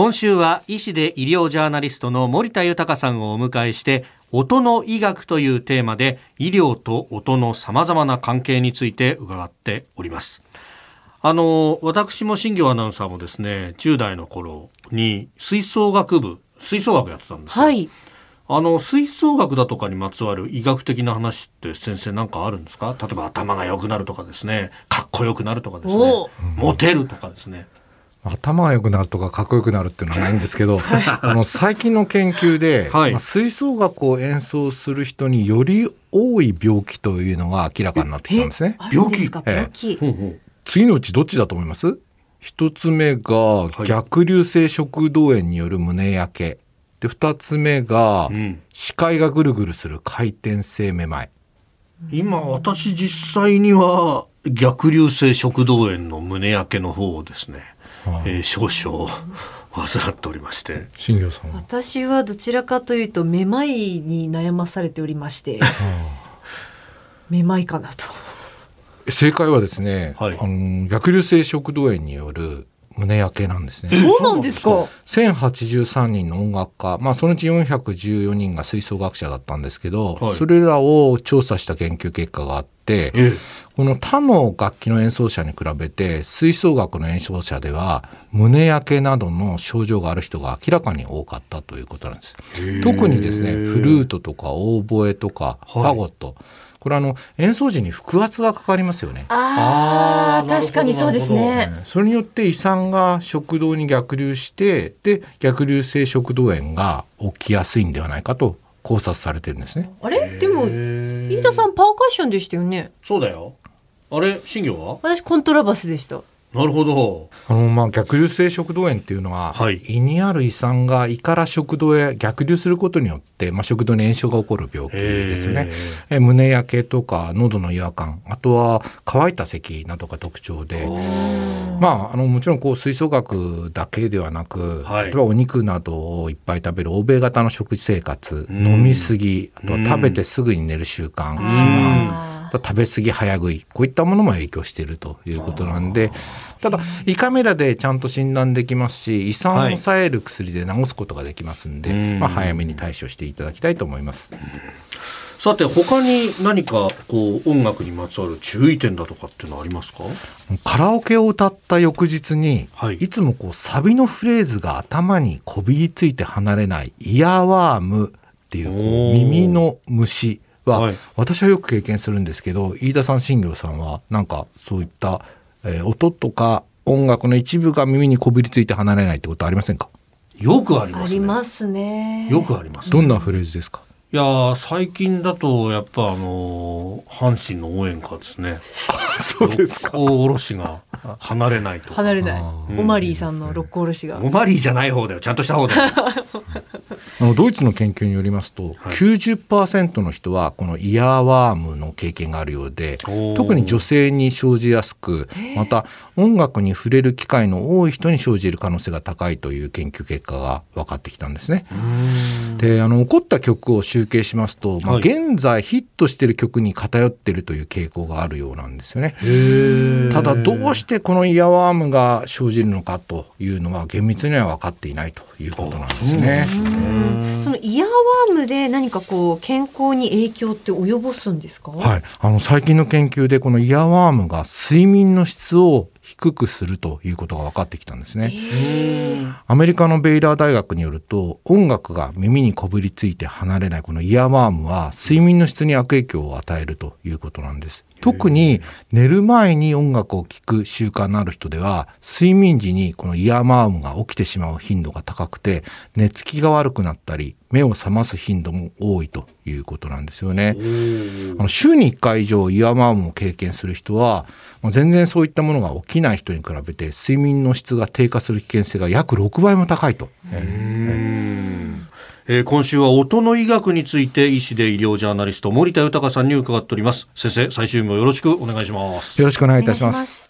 今週は医師で医療ジャーナリストの森田豊さんをお迎えして音の医学というテーマで医療と音の様々な関係について伺っております。あの私も新業アナウンサーもですね10代の頃に吹奏楽部吹奏楽やってたんですはい。あの吹奏楽だとかにまつわる医学的な話って先生なんかあるんですか？例えば頭が良くなるとかですねかっこよくなるとかですねおモテるとかですね頭が良くなるとかかっこよくなるっていうのはないんですけど、あの最近の研究で、はい。まあ、吹奏楽を演奏する人により多い病気というのが明らかになってきたんですね。病病気。ほうほう。次のうちどっちだと思います？一つ目がい。逆流性食道炎による胸焼け。で、二つ目がうん。視界がぐるぐるする回転性めまい。今私実際には逆流性食道炎の胸焼けの方をですね、えー少々患っておりまして。新業さんは？私はどちらかというとめまいに悩まされておりまして。めまいかなと。正解はですね、はい。あの逆流性食道炎による胸焼けなんですね。そうなんですか？1083人の音楽家、まあ、そのうち414人が吹奏楽者だったんですけど、はい。それらを調査した研究結果があって、えこの他の楽器の演奏者に比べて吹奏楽の演奏者では胸焼けなどの症状がある人が明らかに多かったということなんです。特にですねフルートとかオーボエとかファゴット、これあの演奏時に腹圧がかかりますよね。あーあ確かにそうですね。それによって胃酸が食道に逆流してで逆流性食道炎が起きやすいんではないかと考察されてるんですね。あれ？でも飯田さんパーカッションでしたよね？そうだよ。あれ新業は？私コントラバスでしたなるほど。あのまあ逆流性食道炎っていうのは、はい。胃にある胃酸が胃から食道へ逆流することによって、まあ、食道に炎症が起こる病気ですよね。え胸焼けとか喉の違和感あとは乾いた咳などが特徴で。まあ、あのもちろんこう吹奏楽だけではなく、はい。例えばお肉などをいっぱい食べる欧米型の食生活、うん。飲みすぎあとは食べてすぐに寝る習慣、肥満食べ過ぎ早食い。こういったものも影響しているということなんでただ胃カメラでちゃんと診断できますし胃酸を抑える薬で治すことができますんで、うん。まあ、早めに対処していただきたいと思います。さて他に何かこう音楽にまつわる注意点だとかっていうのはありますか？カラオケを歌った翌日に、はい。い、つもこうサビのフレーズが頭にこびりついて離れないイヤーワームっていうこう耳の虫は、はい。私はよく経験するんですけど飯田さん新業さんはなんかそういった、えー音とか音楽の一部が耳にこびりついて離れないってことありませんか？よくありますね。りますね。よくありますどんなフレーズですか、いやー最近だとやっぱあのー阪神の応援歌ですね そうですか。おろしが離れないと。か 離れない。ーオマリーさんの六甲おろしが。オマリーじゃない方だよ。ちゃんとした方だよ。あのドイツの研究によりますと、90%の人はこのイヤーワームの経験があるようで特に女性に生じやすくまた音楽に触れる機会の多い人に生じる可能性が高いという研究結果が分かってきたんですね。であの起こった曲を集計しますと、まあ、はい。現在ヒットしてる曲に偏ってるという傾向があるようなんですよね。ただどうしてこのイヤーワームが生じるのかというのは厳密には分かっていないということなんですね。うんそのイヤーワームで何かこう健康に影響って及ぼすんですか？はい、あの最近の研究でこのイヤーワームが睡眠の質を低くするということが分かってきたんですね。アメリカのベイラー大学によると音楽が耳にこびりついて離れないこのイヤーワームは睡眠の質に悪影響を与えるということなんです。特に寝る前に音楽を聴く習慣のある人では睡眠時にこのイヤーワームが起きてしまう頻度が高くて寝つきが悪くなったり目を覚ます頻度も多いということなんですよね。あの週に1回以上イヤーワームを経験する人は全然そういったものが起きない人に比べて睡眠の質が低下する危険性が約6倍も高いと。えー今週は音の医学について医師で医療ジャーナリスト森田豊さんに伺っております先生最終日もよろしくお願いしますよろしくお願いいたします。